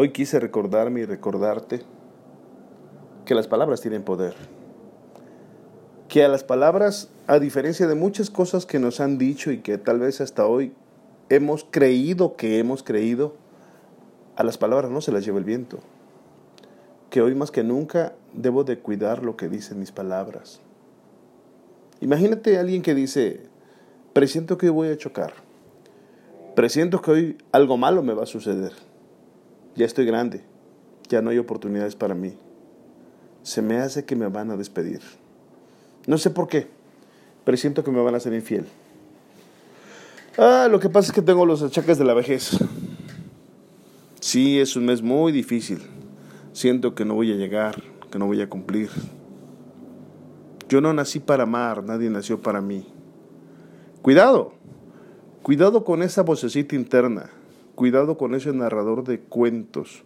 Hoy quise recordarme y recordarte que las palabras tienen poder. Que a las palabras, a diferencia de muchas cosas que nos han dicho y que tal vez hasta hoy hemos creído que hemos creído, a las palabras no se las lleva el viento. Que hoy más que nunca debo de cuidar lo que dicen mis palabras. Imagínate a alguien que dice, presiento que hoy voy a chocar. Presiento que hoy algo malo me va a suceder ya estoy grande, ya no hay oportunidades para mí. Se me hace que me van a despedir. No sé por qué, pero siento que me van a ser infiel. Ah, lo que pasa es que tengo los achaques de la vejez. Sí, es un mes muy difícil. Siento que no voy a llegar, que no voy a cumplir. Yo no nací para amar, nadie nació para mí. Cuidado, cuidado con esa vocecita interna Cuidado con ese narrador de cuentos,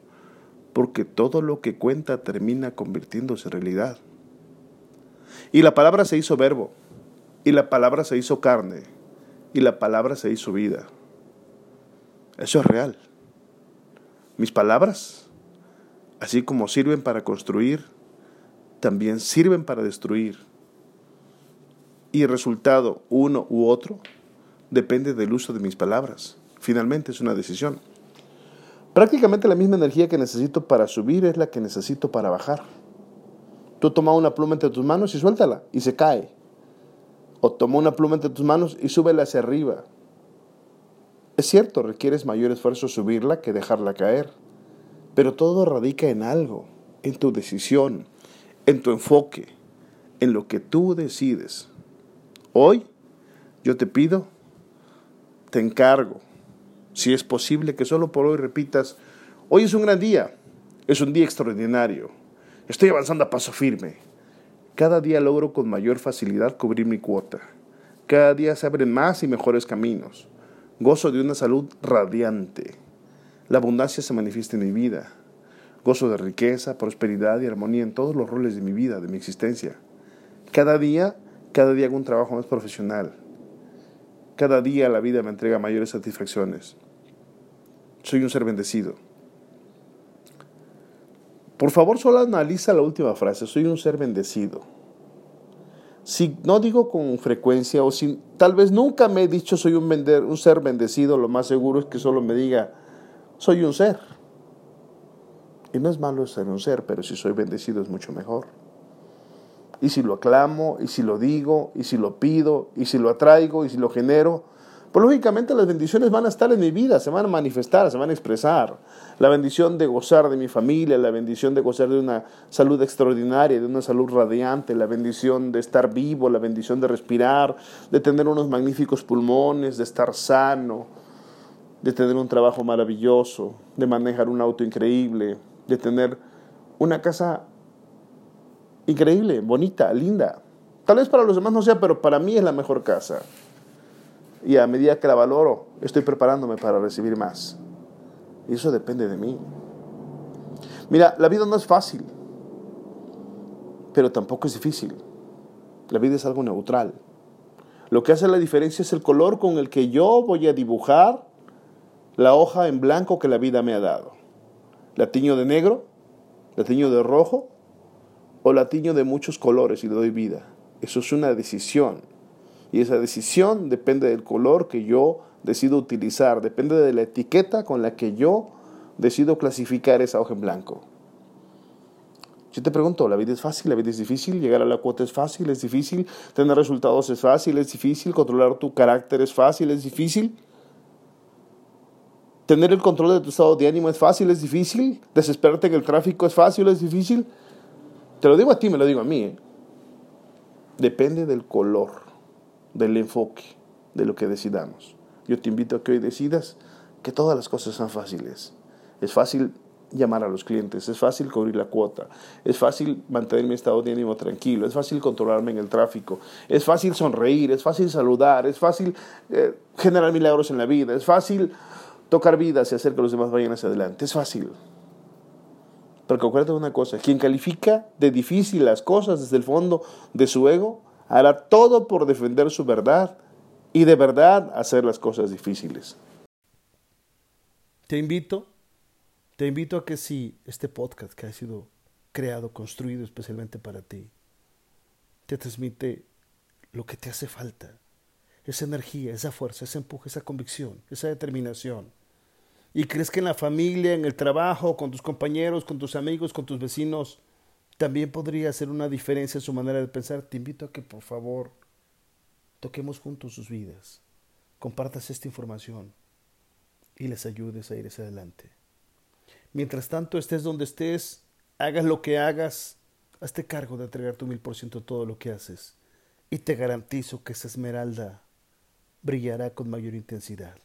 porque todo lo que cuenta termina convirtiéndose en realidad. Y la palabra se hizo verbo, y la palabra se hizo carne, y la palabra se hizo vida. Eso es real. Mis palabras, así como sirven para construir, también sirven para destruir. Y el resultado, uno u otro, depende del uso de mis palabras. Finalmente es una decisión. Prácticamente la misma energía que necesito para subir es la que necesito para bajar. Tú toma una pluma entre tus manos y suéltala y se cae. O toma una pluma entre tus manos y súbela hacia arriba. Es cierto, requieres mayor esfuerzo subirla que dejarla caer. Pero todo radica en algo, en tu decisión, en tu enfoque, en lo que tú decides. Hoy yo te pido, te encargo, si es posible que solo por hoy repitas, hoy es un gran día, es un día extraordinario, estoy avanzando a paso firme. Cada día logro con mayor facilidad cubrir mi cuota. Cada día se abren más y mejores caminos. Gozo de una salud radiante. La abundancia se manifiesta en mi vida. Gozo de riqueza, prosperidad y armonía en todos los roles de mi vida, de mi existencia. Cada día, cada día hago un trabajo más profesional. Cada día la vida me entrega mayores satisfacciones. Soy un ser bendecido. Por favor, solo analiza la última frase. Soy un ser bendecido. Si no digo con frecuencia o si tal vez nunca me he dicho soy un, un ser bendecido, lo más seguro es que solo me diga soy un ser. Y no es malo ser un ser, pero si soy bendecido es mucho mejor. Y si lo aclamo, y si lo digo, y si lo pido, y si lo atraigo, y si lo genero, pues lógicamente las bendiciones van a estar en mi vida, se van a manifestar, se van a expresar. La bendición de gozar de mi familia, la bendición de gozar de una salud extraordinaria, de una salud radiante, la bendición de estar vivo, la bendición de respirar, de tener unos magníficos pulmones, de estar sano, de tener un trabajo maravilloso, de manejar un auto increíble, de tener una casa increíble, bonita, linda. Tal vez para los demás no sea, pero para mí es la mejor casa y a medida que la valoro, estoy preparándome para recibir más. Y eso depende de mí. Mira, la vida no es fácil, pero tampoco es difícil. La vida es algo neutral. Lo que hace la diferencia es el color con el que yo voy a dibujar la hoja en blanco que la vida me ha dado. ¿La tiño de negro? ¿La tiño de rojo? ¿O la tiño de muchos colores y le doy vida? Eso es una decisión. Y esa decisión depende del color que yo decido utilizar, depende de la etiqueta con la que yo decido clasificar esa hoja en blanco. Yo te pregunto, ¿la vida es fácil? ¿La vida es difícil? ¿Llegar a la cuota es fácil? ¿Es difícil? ¿Tener resultados es fácil? ¿Es difícil? ¿Controlar tu carácter es fácil? ¿Es difícil? ¿Tener el control de tu estado de ánimo es fácil? ¿Es difícil? ¿Desesperarte en el tráfico es fácil? ¿Es difícil? Te lo digo a ti, me lo digo a mí. ¿eh? Depende del color, del enfoque, de lo que decidamos. Yo te invito a que hoy decidas que todas las cosas son fáciles. Es fácil llamar a los clientes, es fácil cubrir la cuota, es fácil mantener mi estado de ánimo tranquilo, es fácil controlarme en el tráfico, es fácil sonreír, es fácil saludar, es fácil eh, generar milagros en la vida, es fácil tocar vidas y hacer que los demás vayan hacia adelante, es fácil. Porque acuérdate una cosa, quien califica de difícil las cosas desde el fondo de su ego, hará todo por defender su verdad y de verdad hacer las cosas difíciles. Te invito te invito a que si este podcast que ha sido creado, construido especialmente para ti, te transmite lo que te hace falta, esa energía, esa fuerza, ese empuje, esa convicción, esa determinación, y crees que en la familia, en el trabajo, con tus compañeros, con tus amigos, con tus vecinos, también podría hacer una diferencia en su manera de pensar, te invito a que por favor toquemos juntos sus vidas, compartas esta información y les ayudes a ir hacia adelante. Mientras tanto, estés donde estés, hagas lo que hagas, hazte cargo de entregar tu mil por ciento todo lo que haces. Y te garantizo que esa esmeralda brillará con mayor intensidad.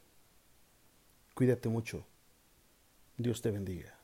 Cuídate mucho. Dios te bendiga.